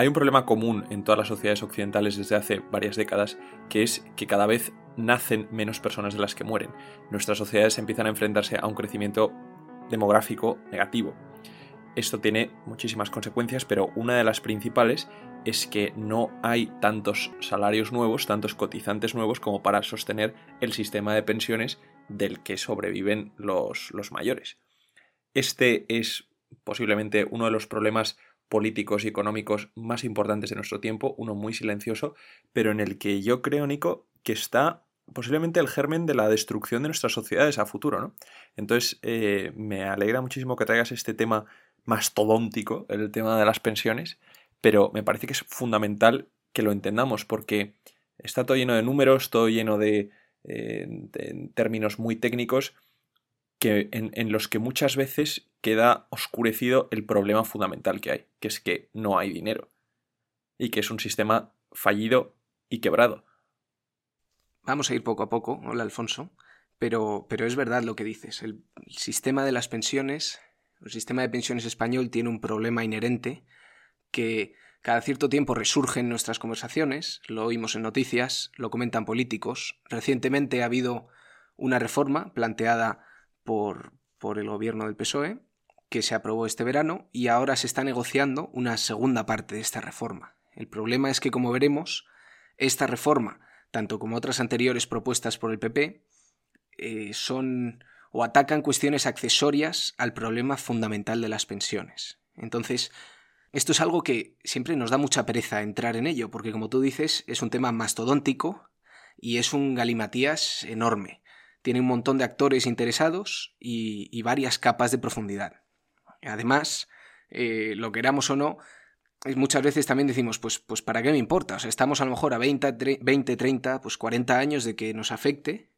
Hay un problema común en todas las sociedades occidentales desde hace varias décadas, que es que cada vez nacen menos personas de las que mueren. Nuestras sociedades empiezan a enfrentarse a un crecimiento demográfico negativo. Esto tiene muchísimas consecuencias, pero una de las principales es que no hay tantos salarios nuevos, tantos cotizantes nuevos como para sostener el sistema de pensiones del que sobreviven los, los mayores. Este es posiblemente uno de los problemas políticos y económicos más importantes de nuestro tiempo, uno muy silencioso, pero en el que yo creo, Nico, que está posiblemente el germen de la destrucción de nuestras sociedades a futuro, ¿no? Entonces, eh, me alegra muchísimo que traigas este tema mastodóntico, el tema de las pensiones, pero me parece que es fundamental que lo entendamos porque está todo lleno de números, todo lleno de, eh, términos muy técnicos que, en, los que muchas veces queda oscurecido el problema fundamental que hay, que es que no hay dinero y que es un sistema fallido y quebrado. Vamos a ir poco a poco, hola Alfonso, pero, pero es verdad lo que dices. El, el sistema de las pensiones, el sistema de pensiones español tiene un problema inherente que cada cierto tiempo resurge en nuestras conversaciones, lo oímos en noticias, lo comentan políticos. Recientemente ha habido una reforma planteada por, el gobierno del PSOE que se aprobó este verano y ahora se está negociando una segunda parte de esta reforma. El problema es que, como veremos, esta reforma, tanto como otras anteriores propuestas por el PP, eh, son o atacan cuestiones accesorias al problema fundamental de las pensiones. Entonces, esto es algo que siempre nos da mucha pereza entrar en ello, porque como tú dices, es un tema mastodóntico y es un galimatías enorme. Tiene un montón de actores interesados y, varias capas de profundidad. Además, eh, lo queramos o no, muchas veces también decimos, pues, pues ¿para qué me importa? O sea, estamos a lo mejor a 20, 20 30, pues 40 años de que nos afecte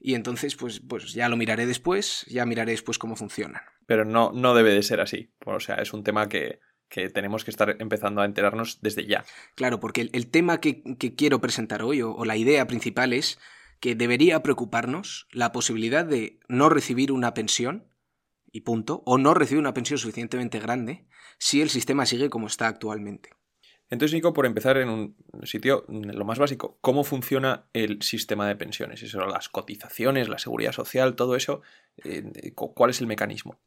y entonces pues, pues ya lo miraré después, ya miraré después cómo funciona. Pero no, no debe de ser así. O sea, es un tema que, que tenemos que estar empezando a enterarnos desde ya. Claro, porque el, tema que, quiero presentar hoy, o, la idea principal, es que debería preocuparnos la posibilidad de no recibir una pensión, y punto, o no recibir una pensión suficientemente grande, si el sistema sigue como está actualmente. Entonces, Nico, por empezar en un sitio, lo más básico, ¿cómo funciona el sistema de pensiones? Eso, las cotizaciones, la seguridad social, todo eso, eh, ¿cuál es el mecanismo?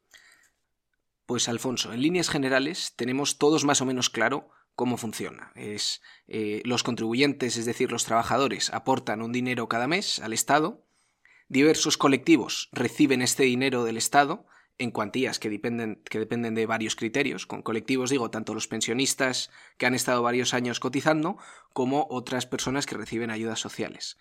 Pues Alfonso, en líneas generales tenemos todos más o menos claro cómo funciona. Es eh, los contribuyentes, es decir, los trabajadores, aportan un dinero cada mes al Estado. Diversos colectivos reciben este dinero del Estado en cuantías que dependen, que dependen de varios criterios. Con colectivos digo tanto los pensionistas que han estado varios años cotizando como otras personas que reciben ayudas sociales.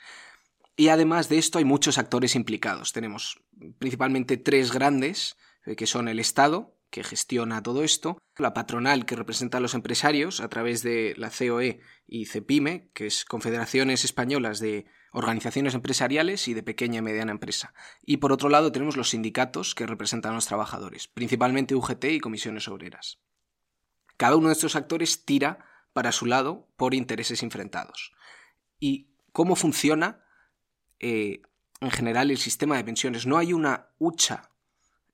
Y además de esto hay muchos actores implicados. Tenemos principalmente tres grandes, eh, que son el Estado, que gestiona todo esto, la patronal que representa a los empresarios a través de la COE y CEPIME, que es Confederaciones Españolas de Organizaciones Empresariales y de Pequeña y Mediana Empresa. Y por otro lado tenemos los sindicatos que representan a los trabajadores, principalmente UGT y comisiones obreras. Cada uno de estos actores tira para su lado por intereses enfrentados. ¿Y cómo funciona eh, en general el sistema de pensiones? No hay una hucha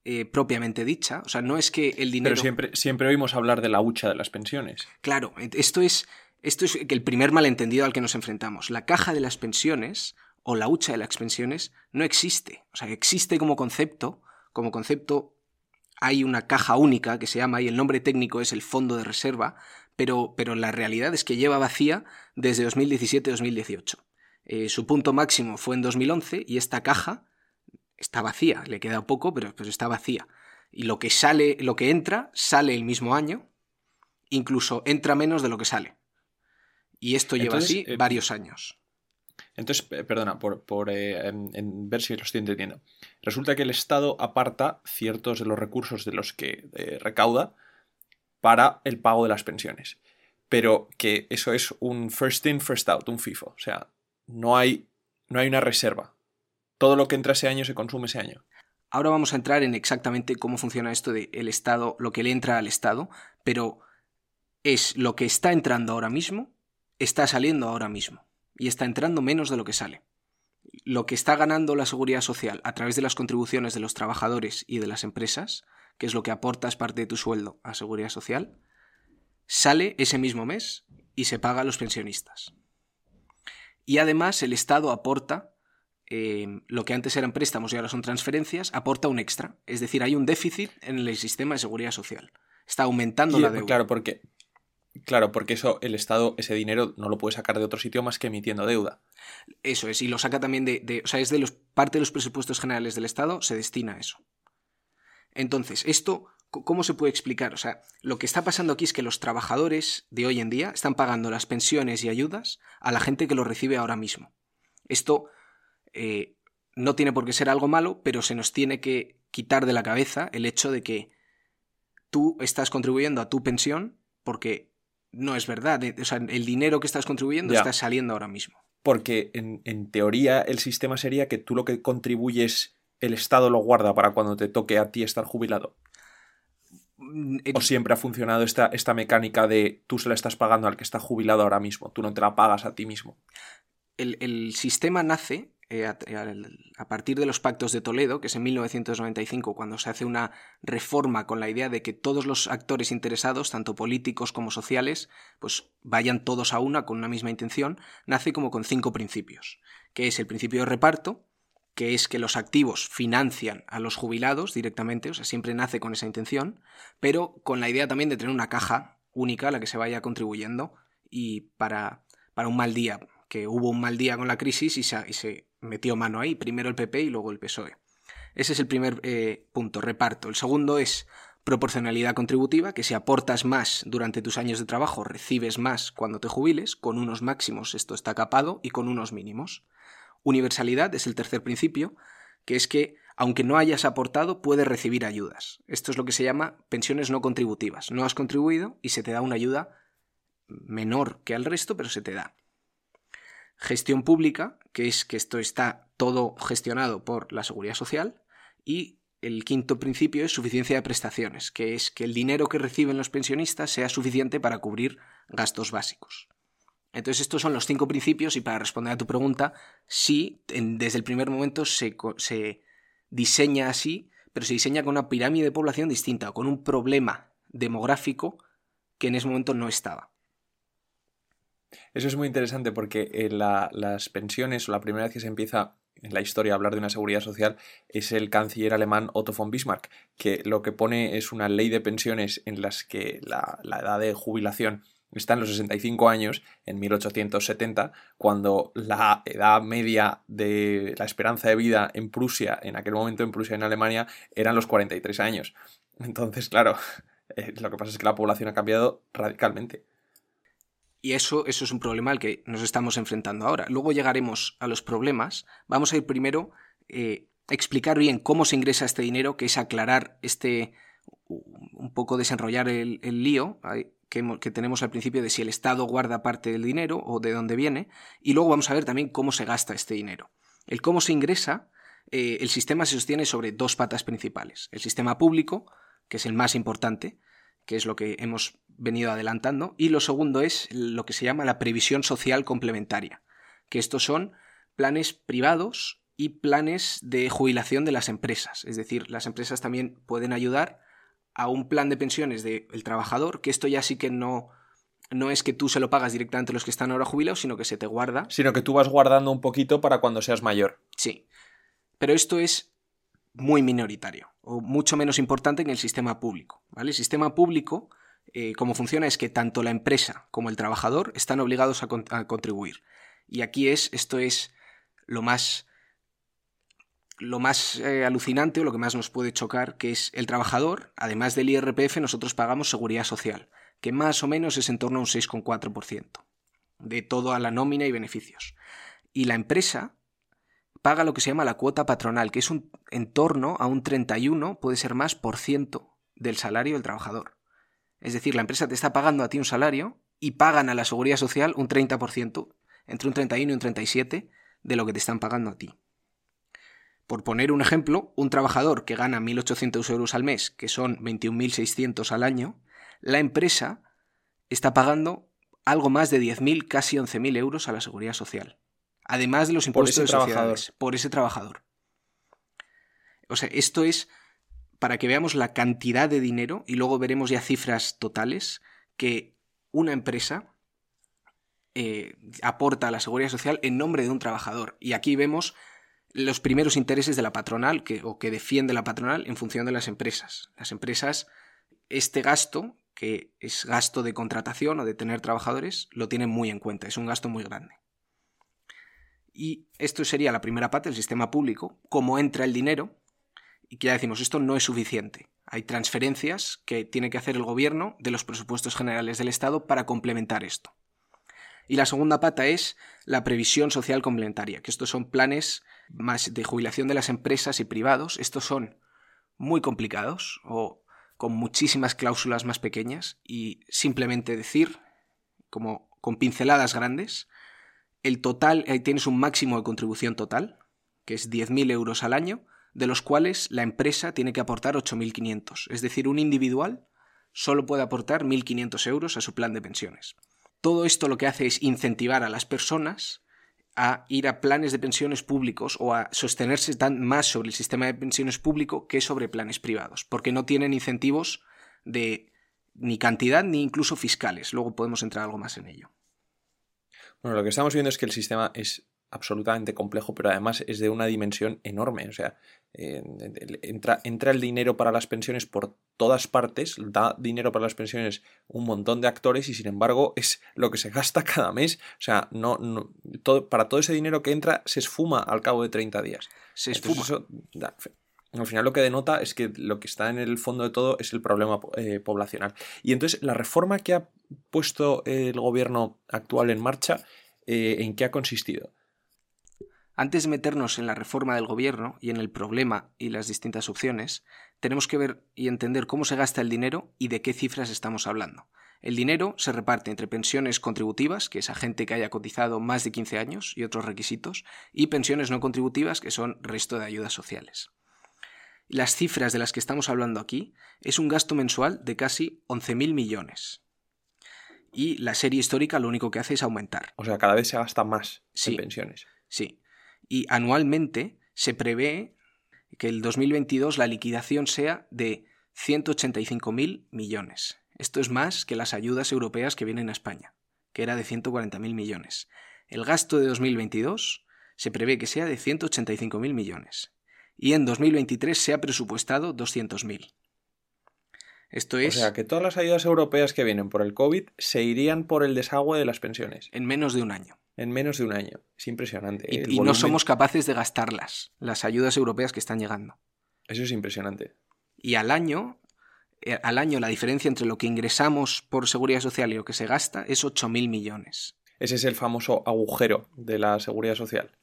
eh, propiamente dicha. O sea, no es que el dinero. Pero siempre, siempre oímos hablar de la hucha de las pensiones. Claro, esto es, esto es el primer malentendido al que nos enfrentamos. La caja de las pensiones o la hucha de las pensiones no existe. O sea, existe como concepto. Como concepto hay una caja única que se llama, y el nombre técnico es el fondo de reserva, pero, pero la realidad es que lleva vacía desde 2017-2018. Eh, su punto máximo fue en 2011 y esta caja está vacía, le queda poco, pero, pues está vacía. Y lo que sale, lo que entra, sale el mismo año, incluso entra menos de lo que sale. Y esto lleva así eh, varios años. Entonces, perdona, por, por eh, en, ver si lo estoy entendiendo. Resulta que el Estado aparta ciertos de los recursos de los que eh, recauda para el pago de las pensiones. Pero que eso es un first in, first out, un FIFO. O sea, no hay, no hay una reserva todo lo que entra ese año se consume ese año. Ahora vamos a entrar en exactamente cómo funciona esto del el Estado, lo que le entra al Estado, pero es lo que está entrando ahora mismo, está saliendo ahora mismo, y está entrando menos de lo que sale. Lo que está ganando la seguridad social a través de las contribuciones de los trabajadores y de las empresas, que es lo que aportas parte de tu sueldo a seguridad social, sale ese mismo mes y se paga a los pensionistas. Y además el Estado aporta eh, lo que antes eran préstamos y ahora son transferencias, aporta un extra. Es decir, hay un déficit en el sistema de seguridad social. Está aumentando la deuda. Claro, porque, claro, porque eso, el Estado, ese dinero no lo puede sacar de otro sitio más que emitiendo deuda. Eso es, y lo saca también de. de o sea, es de los, parte de los presupuestos generales del Estado, se destina a eso. Entonces, esto ¿Cómo se puede explicar? O sea, lo que está pasando aquí es que los trabajadores de hoy en día están pagando las pensiones y ayudas a la gente que lo recibe ahora mismo. Esto eh, no tiene por qué ser algo malo, pero se nos tiene que quitar de la cabeza el hecho de que tú estás contribuyendo a tu pensión porque no es verdad. O sea, el dinero que estás contribuyendo está saliendo ahora mismo. Porque en, en teoría el sistema sería que tú lo que contribuyes, el Estado lo guarda para cuando te toque a ti estar jubilado. Mm, ¿O siempre ha funcionado esta, esta mecánica de tú se la estás pagando al que está jubilado ahora mismo, tú no te la pagas a ti mismo? El, sistema nace eh, a, partir de los pactos de Toledo, que es en 1995, cuando se hace una reforma con la idea de que todos los actores interesados, tanto políticos como sociales, pues vayan todos a una con una misma intención, nace como con cinco principios, que es el principio de reparto, que es que los activos financian a los jubilados directamente, o sea, siempre nace con esa intención, pero con la idea también de tener una caja única a la que se vaya contribuyendo y para, para un mal día, que hubo un mal día con la crisis y se, metió mano ahí, primero el PP y luego el PSOE. Ese es el primer eh, punto, reparto. El segundo es proporcionalidad contributiva, que si aportas más durante tus años de trabajo, recibes más cuando te jubiles, con unos máximos esto está capado y con unos mínimos. Universalidad es el tercer principio, que es que aunque no hayas aportado, puedes recibir ayudas. Esto es lo que se llama pensiones no contributivas. No has contribuido y se te da una ayuda menor que al resto, pero se te da. Gestión pública, que es que esto está todo gestionado por la seguridad social. Y el quinto principio es suficiencia de prestaciones, que es que el dinero que reciben los pensionistas sea suficiente para cubrir gastos básicos. Entonces estos son los cinco principios y para responder a tu pregunta, sí, desde el primer momento se, se diseña así, pero se diseña con una pirámide de población distinta, con un problema demográfico que en ese momento no estaba. Eso es muy interesante porque eh, las pensiones, o la primera vez que se empieza en la historia a hablar de una seguridad social, es el canciller alemán Otto von Bismarck, que lo que pone es una ley de pensiones en las que la edad de jubilación está en los 65 años, en 1870, cuando la edad media de la esperanza de vida en Prusia, en aquel momento en Prusia y en Alemania, eran los 43 años. Entonces, claro, eh, lo que pasa es que la población ha cambiado radicalmente. Y eso, eso es un problema al que nos estamos enfrentando ahora. Luego llegaremos a los problemas. Vamos a ir primero eh, a explicar bien cómo se ingresa este dinero, que es aclarar este, un poco desenrollar el, el lío que, tenemos al principio de si el Estado guarda parte del dinero o de dónde viene, y luego vamos a ver también cómo se gasta este dinero. El cómo se ingresa, eh, el sistema se sostiene sobre dos patas principales. El sistema público, que es el más importante, que es lo que hemos venido adelantando, y lo segundo es lo que se llama la previsión social complementaria, que estos son planes privados y planes de jubilación de las empresas. Es decir, las empresas también pueden ayudar a un plan de pensiones del trabajador, que esto ya sí que no, no es que tú se lo pagas directamente a los que están ahora jubilados, sino que se te guarda. Sino que tú vas guardando un poquito para cuando seas mayor. Sí. Pero esto es muy minoritario, o mucho menos importante que el sistema público. ¿vale? El sistema público, eh, como funciona, es que tanto la empresa como el trabajador están obligados a, contribuir. Y aquí es, esto es lo más lo más eh, alucinante o lo que más nos puede chocar, que es el trabajador, además del IRPF, nosotros pagamos seguridad social, que más o menos es en torno a un 6,4% de todo a la nómina y beneficios. Y la empresa paga lo que se llama la cuota patronal, que es un en torno a un 31, puede ser más, por ciento del salario del trabajador. Es decir, la empresa te está pagando a ti un salario y pagan a la seguridad social un 30%, entre un 31 y un 37 de lo que te están pagando a ti. Por poner un ejemplo, un trabajador que gana 1.800 euros al mes, que son 21.600 al año, la empresa está pagando algo más de 10.000, casi 11.000 euros a la seguridad social. Además de los impuestos de sociedades, por ese trabajador. O sea, esto es para que veamos la cantidad de dinero y luego veremos ya cifras totales que una empresa eh, aporta a la seguridad social en nombre de un trabajador. Y aquí vemos los primeros intereses de la patronal que, o que defiende la patronal en función de las empresas. Las empresas, este gasto, que es gasto de contratación o de tener trabajadores, lo tienen muy en cuenta, es un gasto muy grande. Y esto sería la primera parte del sistema público, cómo entra el dinero, y que ya decimos, esto no es suficiente. Hay transferencias que tiene que hacer el gobierno de los presupuestos generales del Estado para complementar esto. Y la segunda pata es la previsión social complementaria, que estos son planes más de jubilación de las empresas y privados. Estos son muy complicados o con muchísimas cláusulas más pequeñas y simplemente decir, como con pinceladas grandes, el total, ahí tienes un máximo de contribución total, que es 10.000 euros al año, de los cuales la empresa tiene que aportar 8.500. Es decir, un individual solo puede aportar 1.500 euros a su plan de pensiones. Todo esto lo que hace es incentivar a las personas a ir a planes de pensiones públicos o a sostenerse tan más sobre el sistema de pensiones público que sobre planes privados, porque no tienen incentivos de ni cantidad ni incluso fiscales. Luego podemos entrar algo más en ello. Bueno, lo que estamos viendo es que el sistema es absolutamente complejo, pero además es de una dimensión enorme. O sea, eh, entra, entra, el dinero para las pensiones por todas partes, da dinero para las pensiones un montón de actores y sin embargo es lo que se gasta cada mes. O sea, no, todo, para todo ese dinero que entra se esfuma al cabo de 30 días. Se esfuma. Al final lo que denota es que lo que está en el fondo de todo es el problema eh, poblacional. Y entonces la reforma que ha puesto el gobierno actual en marcha, eh, ¿en qué ha consistido? Antes de meternos en la reforma del gobierno y en el problema y las distintas opciones, tenemos que ver y entender cómo se gasta el dinero y de qué cifras estamos hablando. El dinero se reparte entre pensiones contributivas, que es a gente que haya cotizado más de 15 años y otros requisitos, y pensiones no contributivas, que son resto de ayudas sociales. Las cifras de las que estamos hablando aquí es un gasto mensual de casi 11.000 millones. Y la serie histórica lo único que hace es aumentar. O sea, cada vez se gasta más en pensiones. Sí y anualmente se prevé que el 2022 la liquidación sea de 185.000 millones. Esto es más que las ayudas europeas que vienen a España, que era de 140.000 millones. El gasto de 2022 se prevé que sea de 185.000 millones y en 2023 se ha presupuestado 200.000. Esto es... O sea, que todas las ayudas europeas que vienen por el COVID se irían por el desagüe de las pensiones. En menos de un año en menos de un año. Es impresionante. Y, no somos capaces de gastarlas, las ayudas europeas que están llegando. Eso es impresionante. Y al año, eh, al año la diferencia entre lo que ingresamos por seguridad social y lo que se gasta es 8.000 millones. Ese es el famoso agujero de la seguridad social.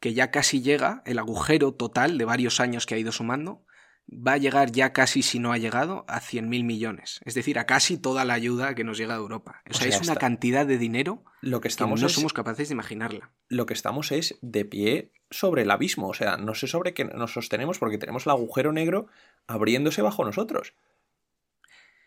Que ya casi llega, el agujero total de varios años que ha ido sumando, va a llegar ya casi, si no ha llegado, a 100.000 millones. Es decir, a casi toda la ayuda que nos llega de Europa. O, sea, es una cantidad de dinero lo que, estamos no somos capaces de imaginarla. Lo que estamos es de pie sobre el abismo. O sea, no sé sobre qué nos sostenemos porque tenemos el agujero negro abriéndose bajo nosotros.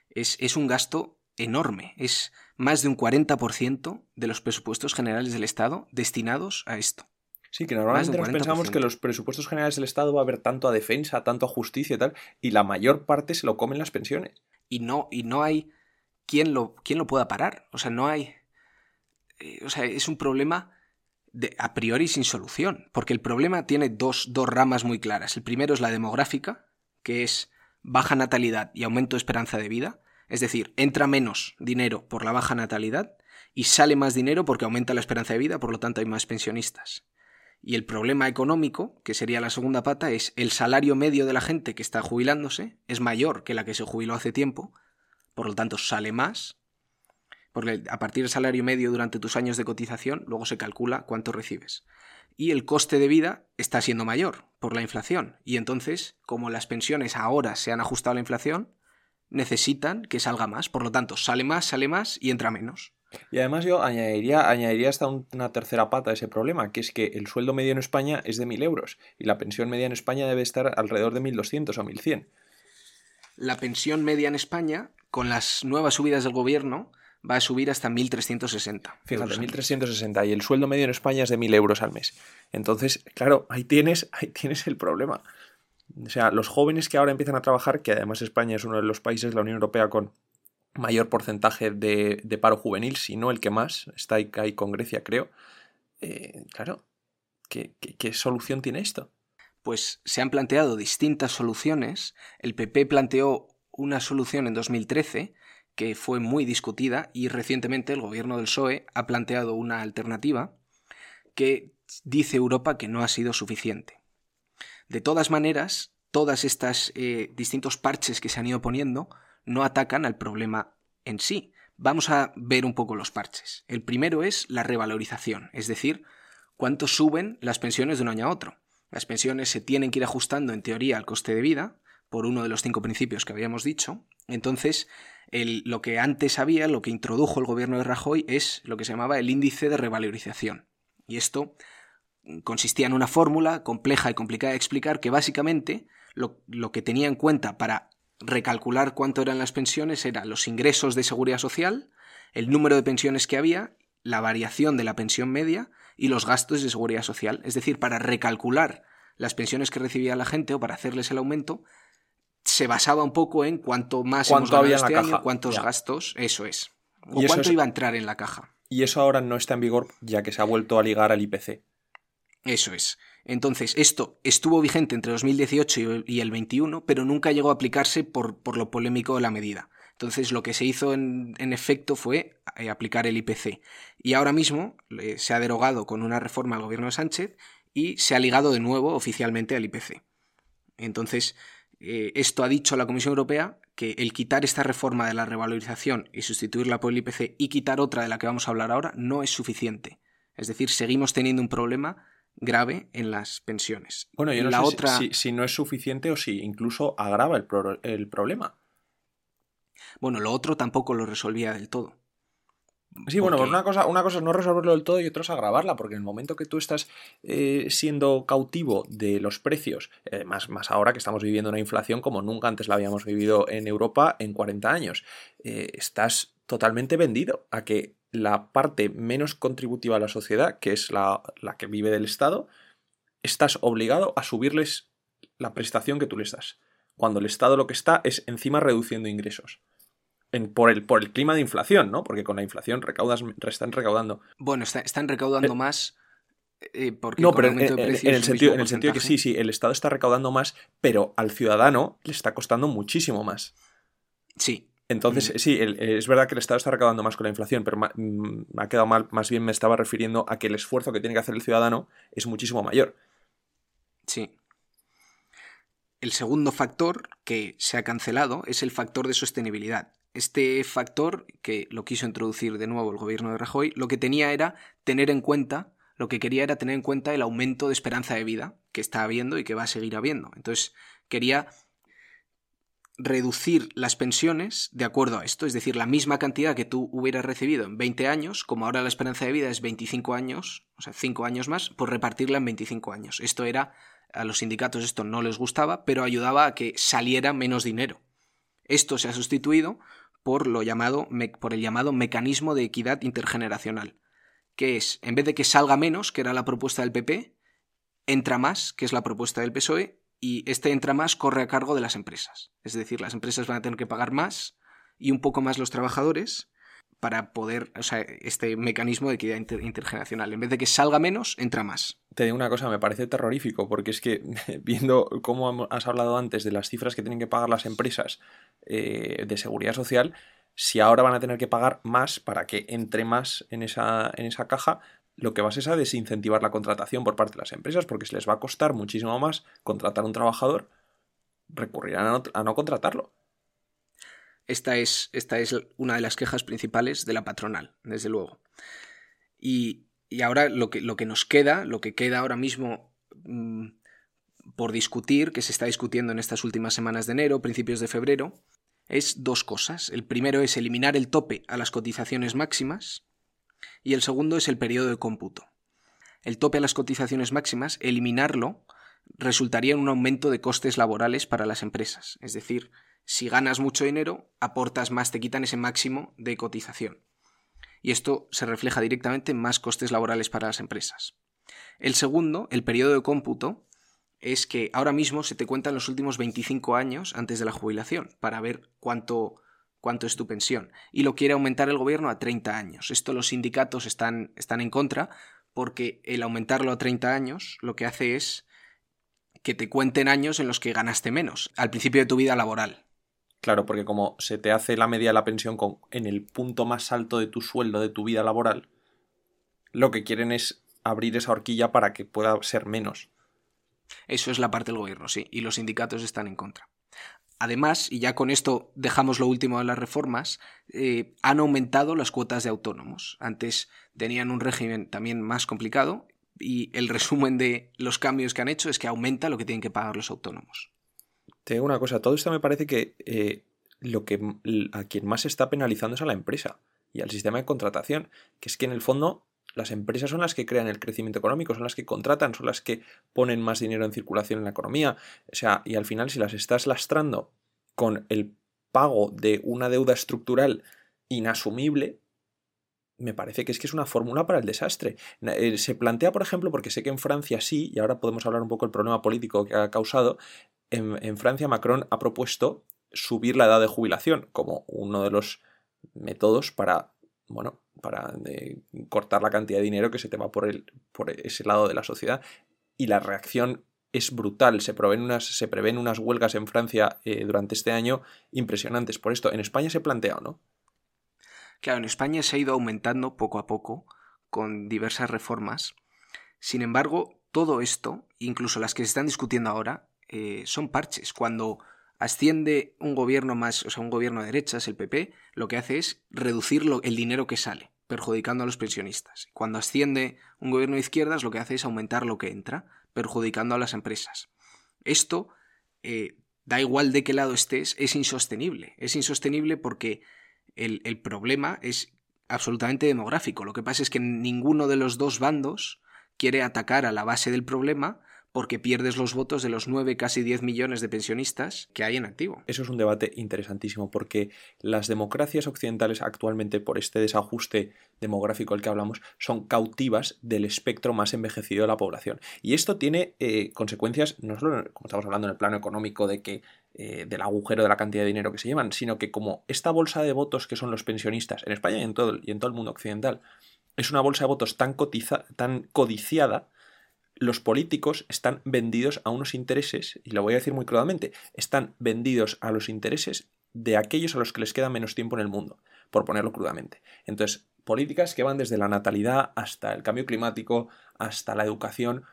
Es, es un gasto enorme. Es más de un 40% de los presupuestos generales del Estado destinados a esto. Sí, que normalmente nos pensamos que los presupuestos generales del Estado va a haber tanto a defensa, tanto a justicia y tal, y la mayor parte se lo comen las pensiones. Y no, y no hay quien lo, quien lo pueda parar. O sea, no hay. Eh, o sea, es un problema de, a priori sin solución. Porque el problema tiene dos, dos ramas muy claras. El primero es la demográfica, que es baja natalidad y aumento de esperanza de vida. Es decir, entra menos dinero por la baja natalidad y sale más dinero porque aumenta la esperanza de vida, por lo tanto hay más pensionistas. Y el problema económico, que sería la segunda pata, es el salario medio de la gente que está jubilándose es mayor que la que se jubiló hace tiempo, por lo tanto sale más, porque a partir del salario medio durante tus años de cotización luego se calcula cuánto recibes. Y el coste de vida está siendo mayor por la inflación. Y entonces, como las pensiones ahora se han ajustado a la inflación, necesitan que salga más. Por lo tanto, sale más, sale más y entra menos. Y además yo añadiría, añadiría hasta una tercera pata a ese problema, que es que el sueldo medio en España es de 1.000 euros y la pensión media en España debe estar alrededor de 1.200 o 1.100. La pensión media en España, con las nuevas subidas del gobierno, va a subir hasta 1.360. Fíjate, 1.360 y el sueldo medio en España es de 1.000 euros al mes. Entonces, claro, ahí tienes, ahí tienes el problema. O sea, los jóvenes que ahora empiezan a trabajar, que además España es uno de los países de la Unión Europea con mayor porcentaje de, paro juvenil, si no el que más, está ahí, con Grecia, creo. Eh, claro, ¿qué, solución tiene esto? Pues se han planteado distintas soluciones. El PP planteó una solución en 2013 que fue muy discutida y recientemente el gobierno del PSOE ha planteado una alternativa que dice Europa que no ha sido suficiente. De todas maneras, todas estas eh, distintos parches que se han ido poniendo no atacan al problema en sí. Vamos a ver un poco los parches. El primero es la revalorización, es decir, cuánto suben las pensiones de un año a otro. Las pensiones se tienen que ir ajustando en teoría al coste de vida, por uno de los cinco principios que habíamos dicho. Entonces, lo que antes había, lo que introdujo el gobierno de Rajoy, es lo que se llamaba el índice de revalorización. Y esto consistía en una fórmula compleja y complicada de explicar que básicamente lo, lo que tenía en cuenta para recalcular cuánto eran las pensiones era los ingresos de seguridad social, el número de pensiones que había, la variación de la pensión media y los gastos de seguridad social. Es decir, para recalcular las pensiones que recibía la gente o para hacerles el aumento, se basaba un poco en cuánto más ¿Cuánto había este en la caja? cuántos gastos, eso es. O cuánto iba a entrar en la caja. Y eso ahora no está en vigor ya que se ha vuelto a ligar al IPC. Eso es. Entonces, esto estuvo vigente entre 2018 y el 21, pero nunca llegó a aplicarse por, por lo polémico de la medida. Entonces, lo que se hizo en, efecto fue eh, aplicar el IPC. Y ahora mismo se ha derogado con una reforma al gobierno de Sánchez y se ha ligado de nuevo oficialmente al IPC. Entonces, eh, esto ha dicho la Comisión Europea que el quitar esta reforma de la revalorización y sustituirla por el IPC y quitar otra de la que vamos a hablar ahora no es suficiente. Es decir, seguimos teniendo un problema grave en las pensiones. Bueno, yo no la sé otra... si, no es suficiente o si incluso agrava el, el problema. Bueno, lo otro tampoco lo resolvía del todo. Sí, bueno, una cosa, una cosa es no resolverlo del todo y otra es agravarla, porque en el momento que tú estás eh, siendo cautivo de los precios, eh, más, más, ahora que estamos viviendo una inflación como nunca antes la habíamos vivido en Europa en 40 años, eh, estás totalmente vendido a que la parte menos contributiva a la sociedad, que es la, la que vive del Estado, estás obligado a subirles la prestación que tú les das. Cuando el Estado lo que está es encima reduciendo ingresos por, el, por el clima de inflación, ¿no? Porque con la inflación recaudas, están recaudando. Bueno, están recaudando eh, más. Eh, porque no, pero en, el sentido, en el sentido que sí, sí, el Estado está recaudando más, pero al ciudadano le está costando muchísimo más. Sí. Entonces, mm. sí, es verdad que el Estado está recaudando más con la inflación, pero mm, me ha quedado mal, más bien me estaba refiriendo a que el esfuerzo que tiene que hacer el ciudadano es muchísimo mayor. Sí. El segundo factor que se ha cancelado es el factor de sostenibilidad. Este factor, que lo quiso introducir de nuevo el gobierno de Rajoy, lo que tenía era tener en cuenta, lo que quería era tener en cuenta el aumento de esperanza de vida que está habiendo y que va a seguir habiendo. Entonces, quería reducir las pensiones de acuerdo a esto, es decir, la misma cantidad que tú hubieras recibido en 20 años, como ahora la esperanza de vida es 25 años, o sea, 5 años más, por repartirla en 25 años. Esto era, a los sindicatos esto no les gustaba, pero ayudaba a que saliera menos dinero. Esto se ha sustituido por, lo llamado, por el llamado mecanismo de equidad intergeneracional, que es, en vez de que salga menos, que era la propuesta del PP, entra más, que es la propuesta del PSOE, y este entra más corre a cargo de las empresas. Es decir, las empresas van a tener que pagar más y un poco más los trabajadores para poder, o sea, este mecanismo de equidad intergeneracional. En vez de que salga menos, entra más. Te digo una cosa, me parece terrorífico, porque es que viendo cómo has hablado antes de las cifras que tienen que pagar las empresas eh, de seguridad social, si ahora van a tener que pagar más para que entre más en esa, en esa caja, lo que va a ser a desincentivar la contratación por parte de las empresas, porque se les va a costar muchísimo más contratar a un trabajador, recurrirán a no contratarlo. Esta es, esta es una de las quejas principales de la patronal, desde luego. Y, ahora lo que, lo que, nos queda, lo que queda ahora mismo mm, por discutir, que se está discutiendo en estas últimas semanas de enero, principios de febrero, es dos cosas. El primero es eliminar el tope a las cotizaciones máximas y el segundo es el periodo de cómputo. El tope a las cotizaciones máximas, eliminarlo, resultaría en un aumento de costes laborales para las empresas, es decir, si ganas mucho dinero, aportas más, te quitan ese máximo de cotización. Y esto se refleja directamente en más costes laborales para las empresas. El segundo, el periodo de cómputo, es que ahora mismo se te cuentan los últimos 25 años antes de la jubilación para ver cuánto, cuánto es tu pensión. Y lo quiere aumentar el gobierno a 30 años. Esto los sindicatos están, están en contra porque el aumentarlo a 30 años lo que hace es que te cuenten años en los que ganaste menos al principio de tu vida laboral. Claro, porque como se te hace la media de la pensión con, en el punto más alto de tu sueldo de tu vida laboral, lo que quieren es abrir esa horquilla para que pueda ser menos. Eso es la parte del gobierno, sí, y los sindicatos están en contra. Además, y ya con esto dejamos lo último de las reformas, eh, han aumentado las cuotas de autónomos. Antes tenían un régimen también más complicado y el resumen de los cambios que han hecho es que aumenta lo que tienen que pagar los autónomos. Te digo una cosa, todo esto me parece que eh, lo que a quien más se está penalizando es a la empresa y al sistema de contratación, que es que en el fondo las empresas son las que crean el crecimiento económico, son las que contratan, son las que ponen más dinero en circulación en la economía. O sea, y al final si las estás lastrando con el pago de una deuda estructural inasumible, me parece que es que es una fórmula para el desastre. Eh, se plantea, por ejemplo, porque sé que en Francia sí, y ahora podemos hablar un poco del problema político que ha causado, en, en Francia Macron ha propuesto subir la edad de jubilación como uno de los métodos para bueno, para cortar la cantidad de dinero que se te va por ese lado de la sociedad. Y la reacción es brutal. Se prevén unas, se prevén unas huelgas en Francia eh, durante este año impresionantes por esto. En España se plantea, ¿no? Claro, en España se ha ido aumentando poco a poco con diversas reformas. Sin embargo, todo esto, incluso las que se están discutiendo ahora, eh, son parches. Cuando asciende un gobierno más, o sea, un gobierno de derechas, el PP, lo que hace es reducir el dinero que sale, perjudicando a los pensionistas. Cuando asciende un gobierno de izquierdas, lo que hace es aumentar lo que entra, perjudicando a las empresas. Esto, eh, da igual de qué lado estés, es insostenible. Es insostenible porque el, el problema es absolutamente demográfico. Lo que pasa es que ninguno de los dos bandos quiere atacar a la base del problema porque pierdes los votos de los 9, casi 10 millones de pensionistas que hay en activo. Eso es un debate interesantísimo porque las democracias occidentales actualmente, por este desajuste demográfico del que hablamos, son cautivas del espectro más envejecido de la población. Y esto tiene eh, consecuencias, no solo como estamos hablando en el plano económico de que eh, del agujero de la cantidad de dinero que se llevan, sino que como esta bolsa de votos que son los pensionistas en España y en todo, y en todo el mundo occidental, es una bolsa de votos tan, tan codiciada, los políticos están vendidos a unos intereses, y lo voy a decir muy crudamente, están vendidos a los intereses de aquellos a los que les queda menos tiempo en el mundo, por ponerlo crudamente. Entonces, políticas que van desde la natalidad hasta el cambio climático, hasta la educación,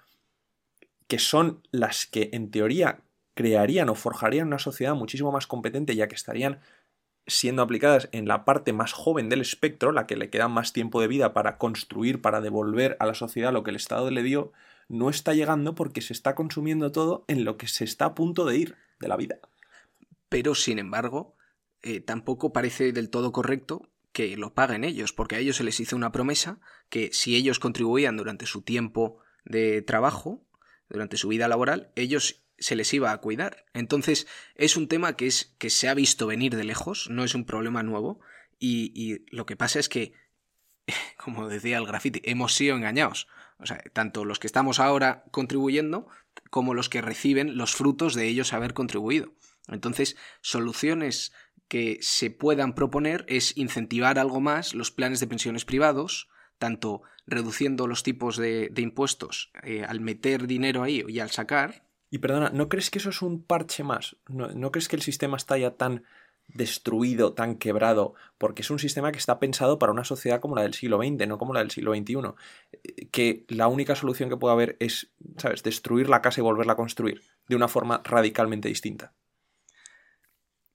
que son las que en teoría crearían o forjarían una sociedad muchísimo más competente, ya que estarían siendo aplicadas en la parte más joven del espectro, la que le queda más tiempo de vida para construir, para devolver a la sociedad lo que el Estado le dio, no está llegando porque se está consumiendo todo en lo que se está a punto de ir de la vida. Pero, sin embargo, eh, tampoco parece del todo correcto que lo paguen ellos, porque a ellos se les hizo una promesa que si ellos contribuían durante su tiempo de trabajo, durante su vida laboral, ellos se les iba a cuidar. Entonces, es un tema que, es, que se ha visto venir de lejos, no es un problema nuevo, y, lo que pasa es que, como decía el graffiti, hemos sido engañados. O sea, tanto los que estamos ahora contribuyendo como los que reciben los frutos de ellos haber contribuido. Entonces, soluciones que se puedan proponer es incentivar algo más los planes de pensiones privados, tanto reduciendo los tipos de, impuestos eh, al meter dinero ahí y al sacar. Y perdona, ¿no crees que eso es un parche más? ¿No, crees que el sistema está ya tan destruido, tan quebrado, porque es un sistema que está pensado para una sociedad como la del siglo XX, no como la del siglo XXI, que la única solución que puede haber es, ¿sabes?, destruir la casa y volverla a construir de una forma radicalmente distinta.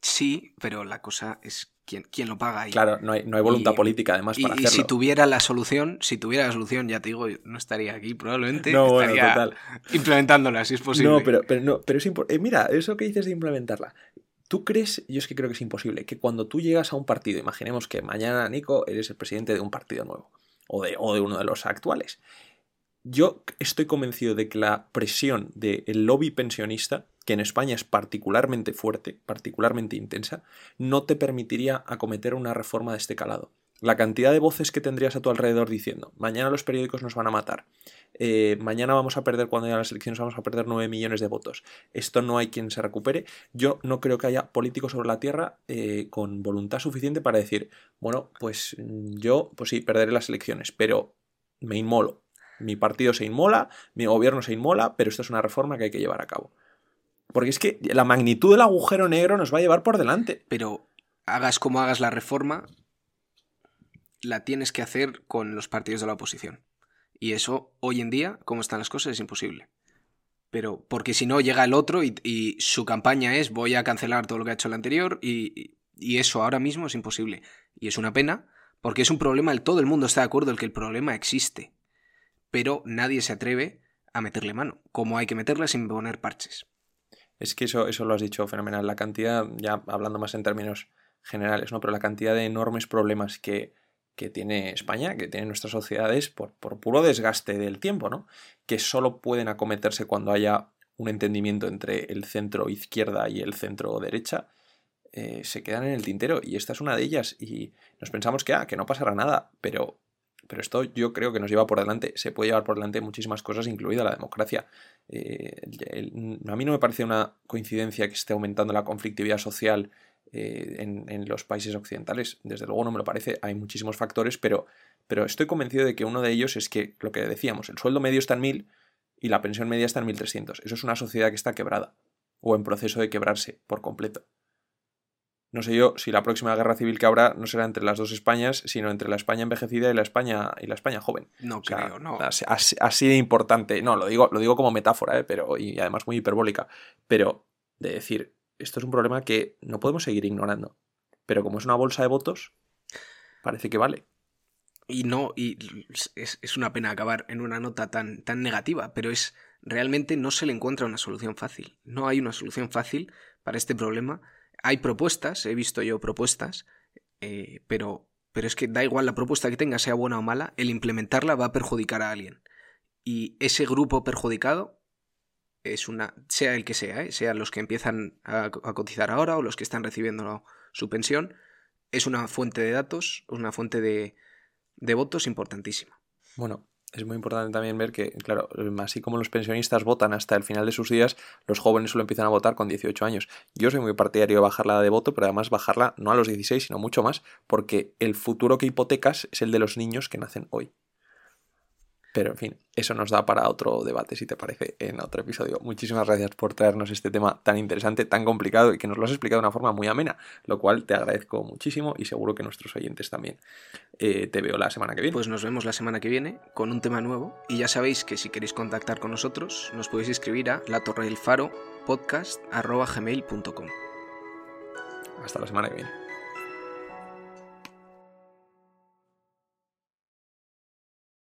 Sí, pero la cosa es quién, quién lo paga. ahí. claro, no hay, no hay voluntad política además para hacerlo. Y si tuviera la solución, si tuviera la solución, ya te digo, no estaría aquí probablemente. No, estaría total. implementándola, si es posible. No, pero, pero, no, pero es importante. Eh, mira, eso que dices de implementarla. ¿Tú crees, yo es que creo que es imposible, que cuando tú llegas a un partido, imaginemos que mañana, Nico, eres el presidente de un partido nuevo, o de, o de uno de los actuales, yo estoy convencido de que la presión del lobby pensionista, que en España es particularmente fuerte, particularmente intensa, no te permitiría acometer una reforma de este calado. la cantidad de voces que tendrías a tu alrededor diciendo, mañana los periódicos nos van a matar, eh, mañana vamos a perder, cuando haya las elecciones vamos a perder 9 millones de votos, esto no hay quien se recupere, yo no creo que haya políticos sobre la Tierra eh, con voluntad suficiente para decir, bueno, pues mm, yo, pues sí, perderé las elecciones, pero me inmolo, mi partido se inmola, mi gobierno se inmola, pero esto es una reforma que hay que llevar a cabo. Porque es que la magnitud del agujero negro nos va a llevar por delante. Pero hagas como hagas la reforma, la tienes que hacer con los partidos de la oposición. Y eso, hoy en día, como están las cosas, es imposible. Pero, porque si no, llega el otro y, su campaña es voy a cancelar todo lo que ha hecho el anterior y, y, eso ahora mismo es imposible. Y es una pena, porque es un problema, el, todo el mundo está de acuerdo en que el problema existe. Pero nadie se atreve a meterle mano, como hay que meterle sin poner parches. Es que eso, eso lo has dicho fenomenal. La cantidad, ya hablando más en términos generales, ¿no? Pero la cantidad de enormes problemas que, que tiene España, que tienen nuestras sociedades, por, por, puro desgaste del tiempo, ¿no? Que solo pueden acometerse cuando haya un entendimiento entre el centro izquierda y el centro derecha, eh, se quedan en el tintero. Y esta es una de ellas. Y nos pensamos que, ah, que no pasará nada, pero, pero esto yo creo que nos lleva por delante. Se puede llevar por delante muchísimas cosas, incluida la democracia. Eh, a mí no me parece una coincidencia que esté aumentando la conflictividad social eh, en, los países occidentales. Desde luego no me lo parece, hay muchísimos factores, pero, pero estoy convencido de que uno de ellos es que lo que decíamos, el sueldo medio está en 1000 y la pensión media está en 1300. Eso es una sociedad que está quebrada o en proceso de quebrarse por completo. No sé yo si la próxima guerra civil que habrá no será entre las dos Españas, sino entre la España envejecida y la España y la España joven. No creo, no. Así, de importante. No, lo digo, lo digo como metáfora, ¿eh? pero, y además muy hiperbólica. Pero de decir, esto es un problema que no podemos seguir ignorando. Pero como es una bolsa de votos, parece que vale. Y no, y es, una pena acabar en una nota tan, tan negativa, pero es realmente no se le encuentra una solución fácil. No hay una solución fácil para este problema. Hay propuestas, he visto yo propuestas, eh, pero, pero es que da igual la propuesta que tenga, sea buena o mala, el implementarla va a perjudicar a alguien. Y ese grupo perjudicado es una, sea el que sea, ¿eh? sean los que empiezan a, cotizar ahora o los que están recibiendo su pensión, es una fuente de datos, una fuente de, de votos importantísima. Bueno, es muy importante también ver que, claro, así como los pensionistas votan hasta el final de sus días, los jóvenes solo empiezan a votar con 18 años. Yo soy muy partidario de bajar la edad de voto, pero además bajarla no a los 16, sino mucho más, porque el futuro que hipotecas es el de los niños que nacen hoy. Pero en fin, eso nos da para otro debate, si te parece, en otro episodio. Muchísimas gracias por traernos este tema tan interesante, tan complicado y que nos lo has explicado de una forma muy amena, lo cual te agradezco muchísimo y seguro que nuestros oyentes también. Eh, te veo la semana que viene. Pues nos vemos la semana que viene con un tema nuevo y ya sabéis que si queréis contactar con nosotros nos podéis escribir a la torre del faro podcast Hasta la semana que viene.